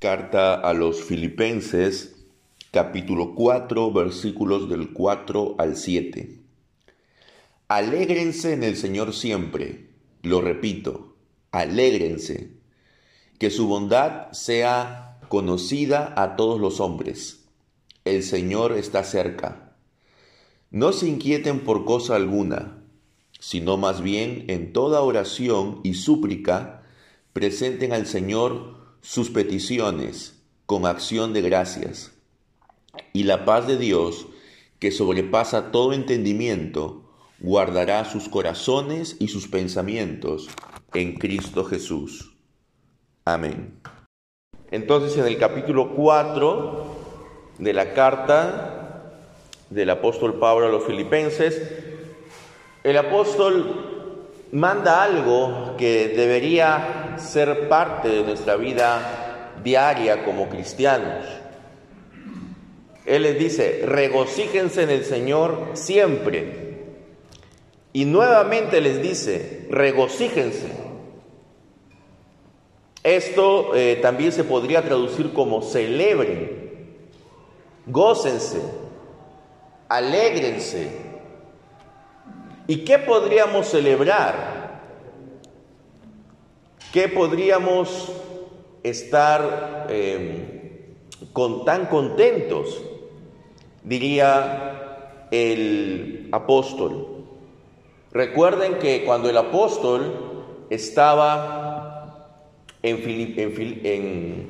Carta a los Filipenses, capítulo 4, versículos del 4 al 7. Alégrense en el Señor siempre, lo repito, alégrense, que su bondad sea conocida a todos los hombres. El Señor está cerca. No se inquieten por cosa alguna, sino más bien en toda oración y súplica presenten al Señor sus peticiones con acción de gracias. Y la paz de Dios, que sobrepasa todo entendimiento, guardará sus corazones y sus pensamientos en Cristo Jesús. Amén. Entonces en el capítulo 4 de la carta del apóstol Pablo a los filipenses, el apóstol manda algo que debería ser parte de nuestra vida diaria como cristianos. Él les dice, regocíjense en el Señor siempre. Y nuevamente les dice, regocíjense. Esto eh, también se podría traducir como celebren, gócense, alégrense, ¿Y qué podríamos celebrar? ¿Qué podríamos estar em, con, tan contentos? Diría el apóstol. Recuerden que cuando el apóstol estaba en,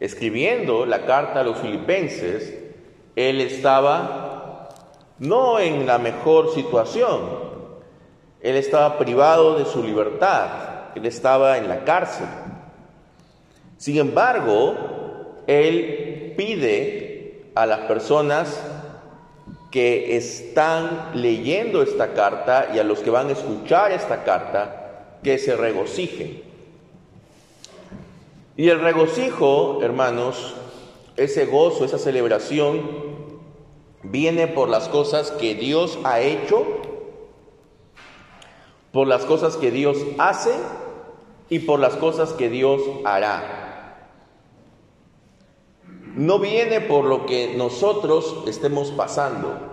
escribiendo la carta a los filipenses, él estaba no en la mejor situación. Él estaba privado de su libertad, él estaba en la cárcel. Sin embargo, él pide a las personas que están leyendo esta carta y a los que van a escuchar esta carta que se regocijen. Y el regocijo, hermanos, ese gozo, esa celebración, viene por las cosas que Dios ha hecho, por las cosas que Dios hace y por las cosas que Dios hará. No viene por lo que nosotros estemos pasando.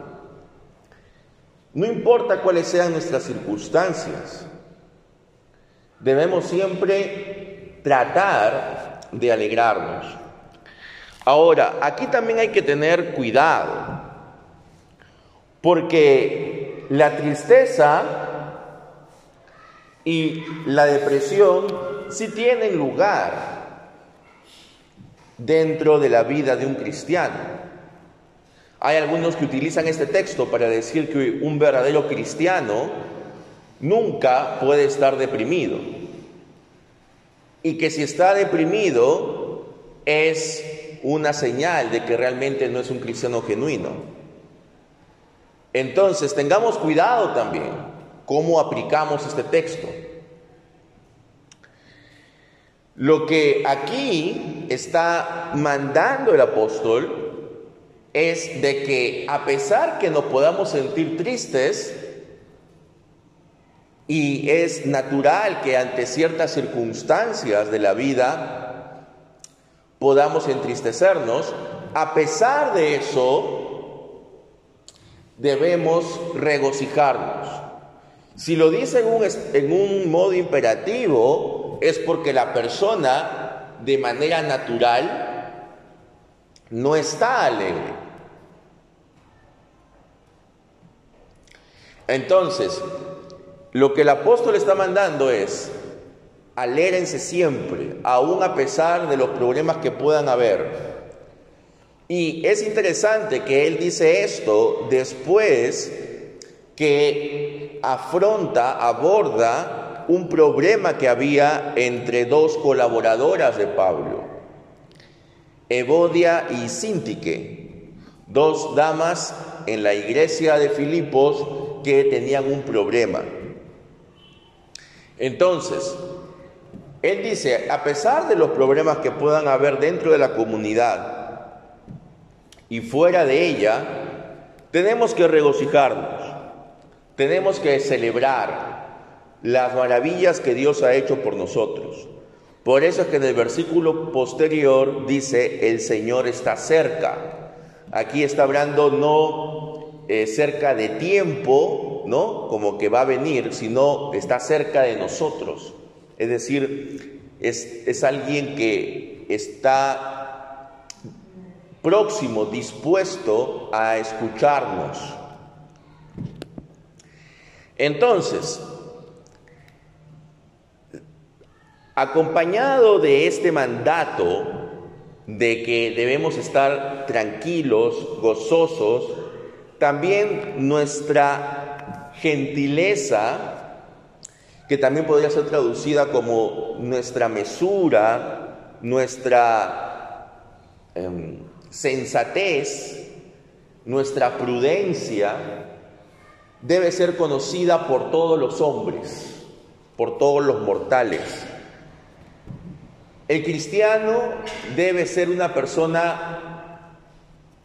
No importa cuáles sean nuestras circunstancias, debemos siempre tratar de alegrarnos. Ahora, aquí también hay que tener cuidado porque la tristeza y la depresión sí tienen lugar dentro de la vida de un cristiano. Hay algunos que utilizan este texto para decir que un verdadero cristiano nunca puede estar deprimido. Y que si está deprimido es una señal de que realmente no es un cristiano genuino. Entonces, tengamos cuidado también cómo aplicamos este texto. Lo que aquí está mandando el apóstol es de que a pesar que nos podamos sentir tristes, y es natural que ante ciertas circunstancias de la vida podamos entristecernos, a pesar de eso, debemos regocijarnos. Si lo dice en un, modo imperativo, es porque la persona de manera natural no está alegre. Entonces, lo que el apóstol está mandando es, alérense siempre, aun a pesar de los problemas que puedan haber. Y es interesante que él dice esto después que afronta, aborda un problema que había entre dos colaboradoras de Pablo, Evodia y Sintique, dos damas en la iglesia de Filipos que tenían un problema. Entonces, él dice, a pesar de los problemas que puedan haber dentro de la comunidad, y fuera de ella, tenemos que regocijarnos, tenemos que celebrar las maravillas que Dios ha hecho por nosotros, Por eso es que en el versículo posterior dice, el Señor está cerca. Aquí está hablando no eh, cerca de tiempo, ¿no? Como que va a venir, sino está cerca de nosotros. Es decir, es, es alguien que está próximo, dispuesto a escucharnos. Entonces, acompañado de este mandato de que debemos estar tranquilos, gozosos, también nuestra gentileza, que también podría ser traducida como nuestra mesura, nuestra em, sensatez, nuestra prudencia, debe ser conocida por todos los hombres, por todos los mortales. El cristiano debe ser una persona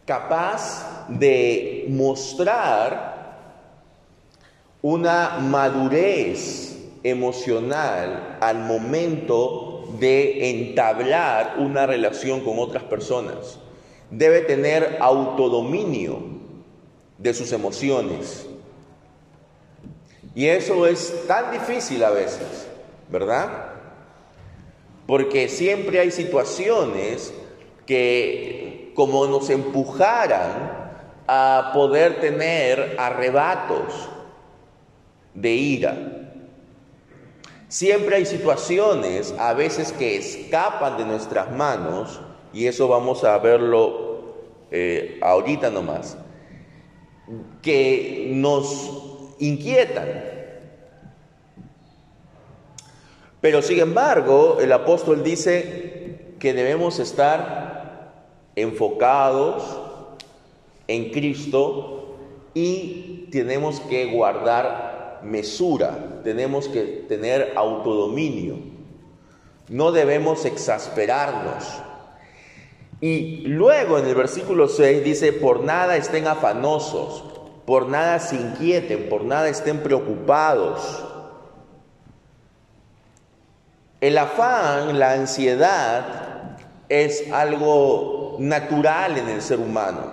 capaz de mostrar una madurez emocional al momento de entablar una relación con otras personas. Debe tener autodominio de sus emociones. Y eso es tan difícil a veces, ¿verdad? Porque siempre hay situaciones que como nos empujaran a poder tener arrebatos de ira. Siempre hay situaciones a veces que escapan de nuestras manos, y eso vamos a verlo eh, ahorita nomás, que nos inquietan. Pero sin embargo, el apóstol dice que debemos estar enfocados en Cristo y tenemos que guardar mesura, tenemos que tener autodominio. No debemos exasperarnos. Y luego en el versículo 6 dice, por nada estén afanosos, por nada se inquieten, por nada estén preocupados. El afán, la ansiedad es algo natural en el ser humano,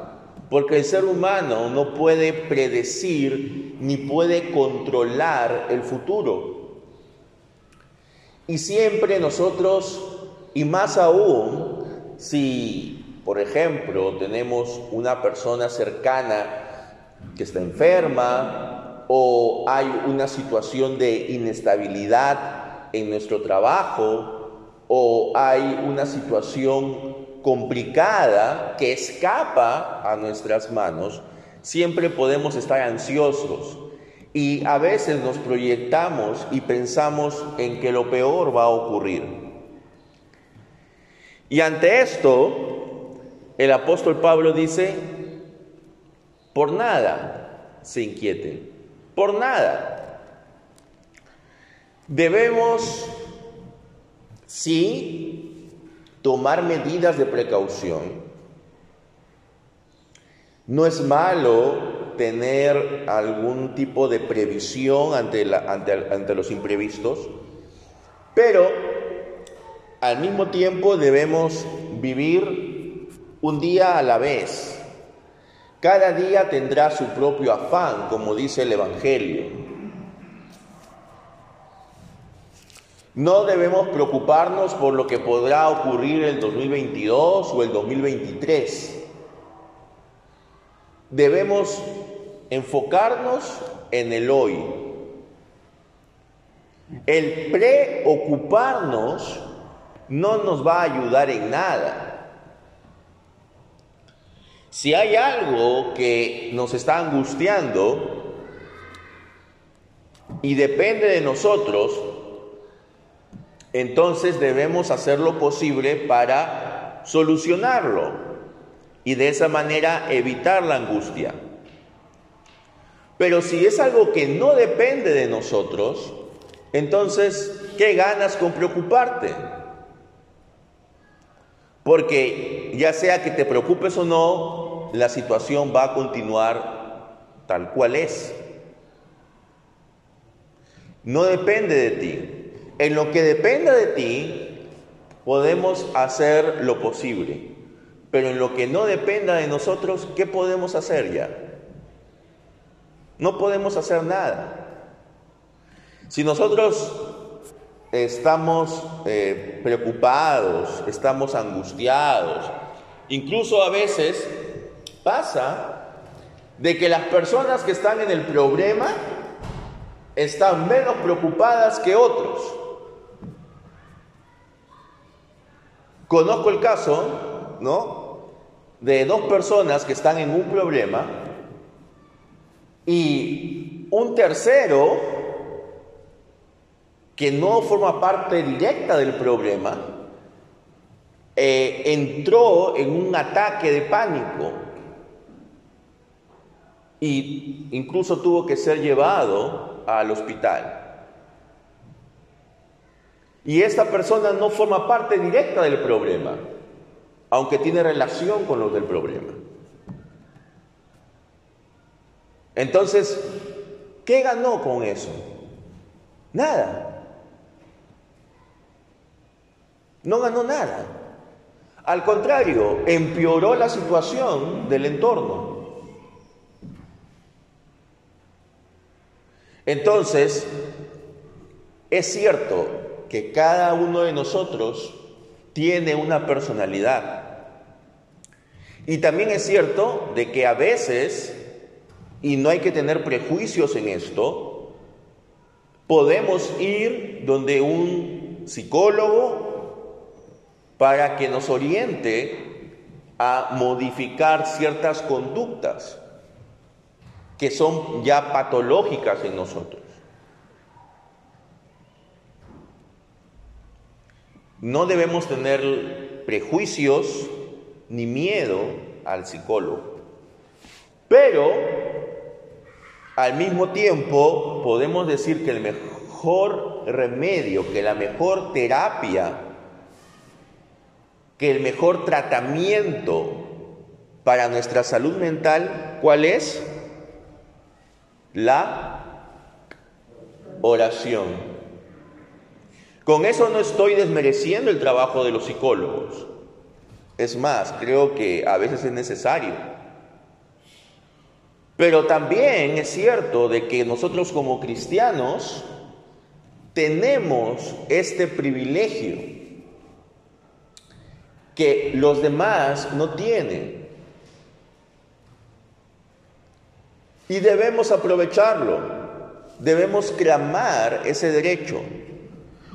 porque el ser humano no puede predecir ni puede controlar el futuro. Y siempre nosotros, y más aún, si, por ejemplo, tenemos una persona cercana que está enferma o hay una situación de inestabilidad en nuestro trabajo o hay una situación complicada que escapa a nuestras manos, siempre podemos estar ansiosos y a veces nos proyectamos y pensamos en que lo peor va a ocurrir. Y ante esto, el apóstol Pablo dice, por nada se inquieten, por nada. Debemos, sí, tomar medidas de precaución. No es malo tener algún tipo de previsión ante, ante los imprevistos, pero al mismo tiempo debemos vivir un día a la vez cada día tendrá su propio afán, como dice el Evangelio. No debemos preocuparnos por lo que podrá ocurrir el 2022 o el 2023. Debemos enfocarnos en el hoy. El preocuparnos no nos va a ayudar en nada. Si hay algo que nos está angustiando y depende de nosotros, entonces debemos hacer lo posible para solucionarlo y de esa manera evitar la angustia. Pero si es algo que no depende de nosotros, entonces, ¿qué ganas con preocuparte? Porque ya sea que te preocupes o no, la situación va a continuar tal cual es. No depende de ti. En lo que dependa de ti, podemos hacer lo posible, pero en lo que no dependa de nosotros, ¿qué podemos hacer ya? No podemos hacer nada. Si nosotros estamos eh, preocupados, estamos angustiados, incluso a veces pasa de que las personas que están en el problema están menos preocupadas que otros. Conozco el caso, ¿no? De dos personas que están en un problema y un tercero que no forma parte directa del problema eh, entró en un ataque de pánico y incluso tuvo que ser llevado al hospital. Y esta persona no forma parte directa del problema, aunque tiene relación con los del problema. Entonces, ¿qué ganó con eso? Nada. No ganó nada. Al contrario, empeoró la situación del entorno. Entonces, es cierto que cada uno de nosotros tiene una personalidad. Y también es cierto de que a veces, y no hay que tener prejuicios en esto, podemos ir donde un psicólogo para que nos oriente a modificar ciertas conductas que son ya patológicas en nosotros. No debemos tener prejuicios ni miedo al psicólogo, pero al mismo tiempo podemos decir que el mejor remedio, que la mejor terapia, que el mejor tratamiento para nuestra salud mental, ¿cuál es? la oración. Con eso no estoy desmereciendo el trabajo de los psicólogos. Es más, creo que a veces es necesario. Pero también es cierto de que nosotros como cristianos tenemos este privilegio que los demás no tienen. Y debemos aprovecharlo, debemos clamar ese derecho.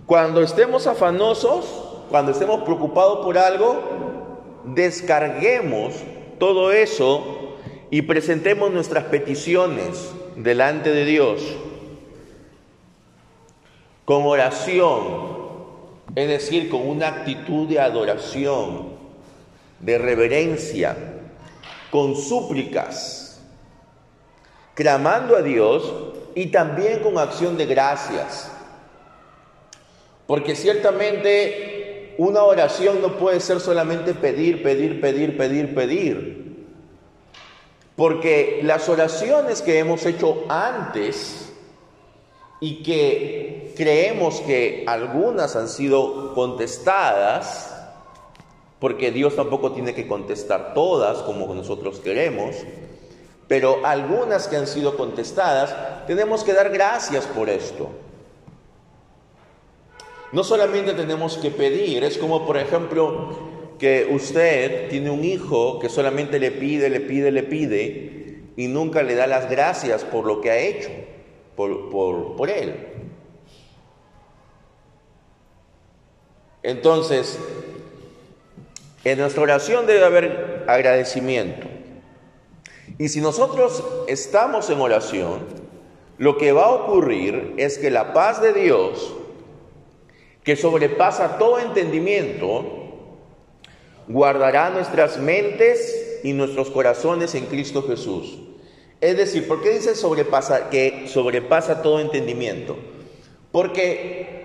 Cuando estemos afanosos, cuando estemos preocupados por algo, descarguemos todo eso y presentemos nuestras peticiones delante de Dios con oración, es decir, con una actitud de adoración, de reverencia, con súplicas clamando a Dios y también con acción de gracias. Porque ciertamente una oración no puede ser solamente pedir, pedir, pedir, pedir, pedir. Porque las oraciones que hemos hecho antes y que creemos que algunas han sido contestadas, porque Dios tampoco tiene que contestar todas como nosotros queremos, pero algunas que han sido contestadas, tenemos que dar gracias por esto. No solamente tenemos que pedir, es como por ejemplo que usted tiene un hijo que solamente le pide, le pide, le pide y nunca le da las gracias por lo que ha hecho, por, por, por él. Entonces, en nuestra oración debe haber agradecimiento. Y si nosotros estamos en oración, lo que va a ocurrir es que la paz de Dios, que sobrepasa todo entendimiento, guardará nuestras mentes y nuestros corazones en Cristo Jesús. Es decir, ¿por qué dice sobrepasa, que sobrepasa todo entendimiento? Porque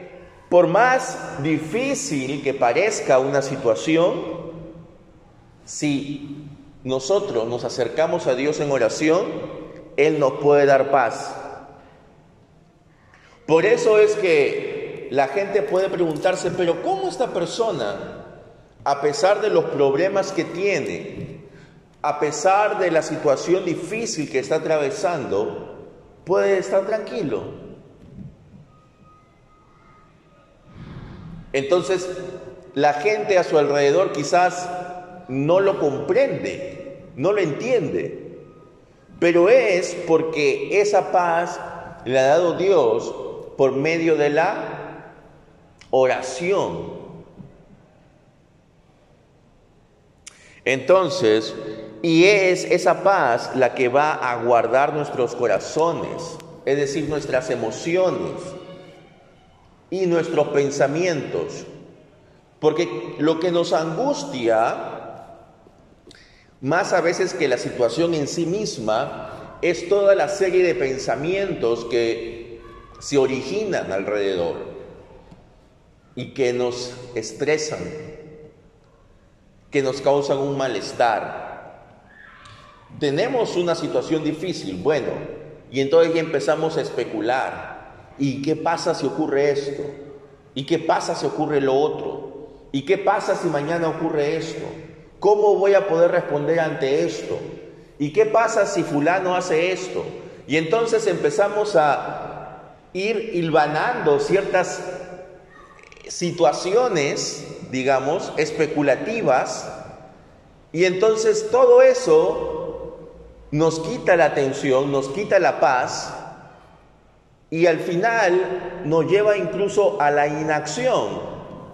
por más difícil que parezca una situación, si nosotros nos acercamos a Dios en oración, Él nos puede dar paz. Por eso es que la gente puede preguntarse, pero ¿cómo esta persona, a pesar de los problemas que tiene, a pesar de la situación difícil que está atravesando, puede estar tranquilo? Entonces, la gente a su alrededor quizás no lo comprende, no lo entiende, pero es porque esa paz le ha dado Dios por medio de la oración. Entonces, y es esa paz la que va a guardar nuestros corazones, es decir, nuestras emociones y nuestros pensamientos. Porque lo que nos angustia, más a veces que la situación en sí misma, es toda la serie de pensamientos que se originan alrededor y que nos estresan, que nos causan un malestar. Tenemos una situación difícil, bueno, y entonces ya empezamos a especular. ¿Y qué pasa si ocurre esto? ¿Y qué pasa si ocurre lo otro? ¿Y qué pasa si mañana ocurre esto? ¿Cómo voy a poder responder ante esto? ¿Y qué pasa si fulano hace esto? Y entonces empezamos a ir hilvanando ciertas situaciones, digamos, especulativas, y entonces todo eso nos quita la atención, nos quita la paz, y al final nos lleva incluso a la inacción,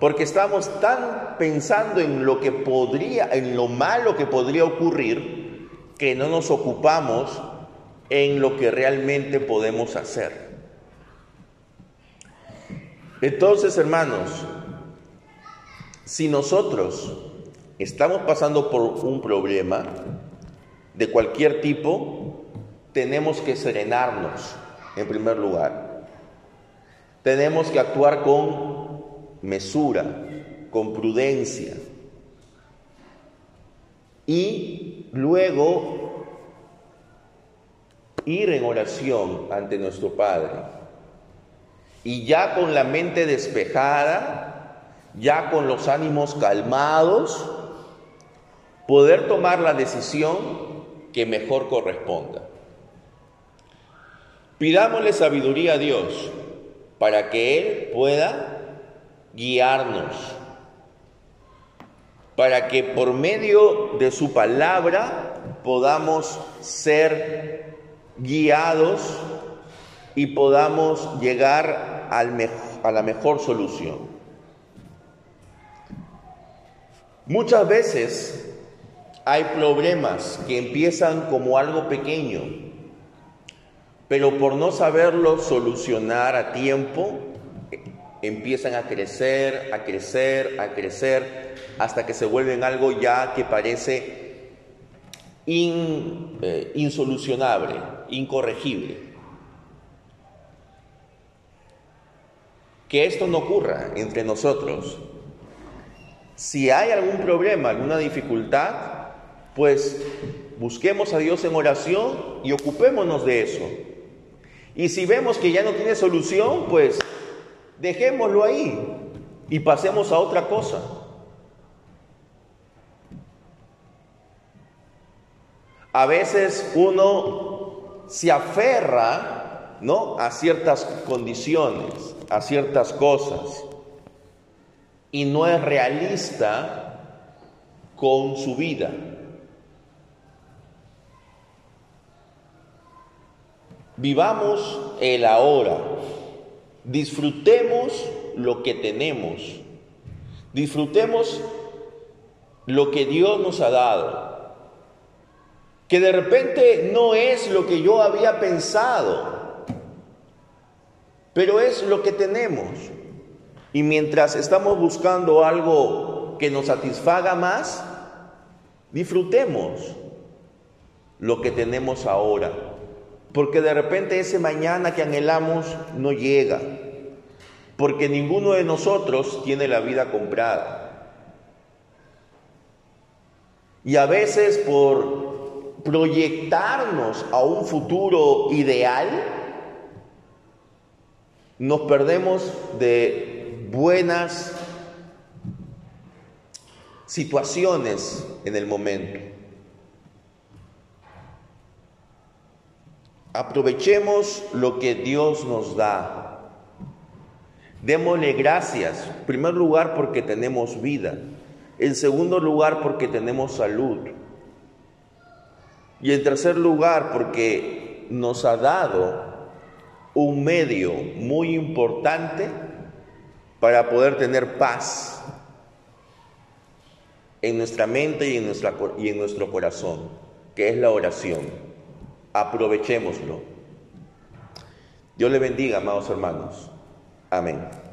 porque estamos tan pensando en lo que podría, en lo malo que podría ocurrir, que no nos ocupamos en lo que realmente podemos hacer. Entonces, hermanos, si nosotros estamos pasando por un problema de cualquier tipo, tenemos que serenarnos, en primer lugar. Tenemos que actuar con mesura, con prudencia. Y luego ir en oración ante nuestro Padre. Y ya con la mente despejada, ya con los ánimos calmados, poder tomar la decisión que mejor corresponda. Pidámosle sabiduría a Dios para que Él pueda guiarnos, para que por medio de su palabra podamos ser guiados y podamos llegar al a la mejor solución. Muchas veces hay problemas que empiezan como algo pequeño, pero por no saberlo solucionar a tiempo, empiezan a crecer, a crecer, a crecer, hasta que se vuelven algo ya que parece eh, insolucionable, incorregible. Que esto no ocurra entre nosotros. Si hay algún problema, alguna dificultad, pues busquemos a Dios en oración y ocupémonos de eso. Y si vemos que ya no tiene solución, pues Dejémoslo ahí y pasemos a otra cosa. A veces uno se aferra, ¿no? A ciertas condiciones, a ciertas cosas y no es realista con su vida. Vivamos el ahora. Disfrutemos lo que tenemos. Disfrutemos lo que Dios nos ha dado. Que de repente no es lo que yo había pensado, pero es lo que tenemos. Y mientras estamos buscando algo que nos satisfaga más, disfrutemos lo que tenemos ahora porque de repente ese mañana que anhelamos no llega, porque ninguno de nosotros tiene la vida comprada. Y a veces por proyectarnos a un futuro ideal, nos perdemos de buenas situaciones en el momento. Aprovechemos lo que Dios nos da. Démosle gracias, en primer lugar porque tenemos vida, en segundo lugar porque tenemos salud y en tercer lugar porque nos ha dado un medio muy importante para poder tener paz en nuestra mente y en, y en nuestro corazón, que es la oración. Aprovechémoslo. Dios le bendiga, amados hermanos. Amén.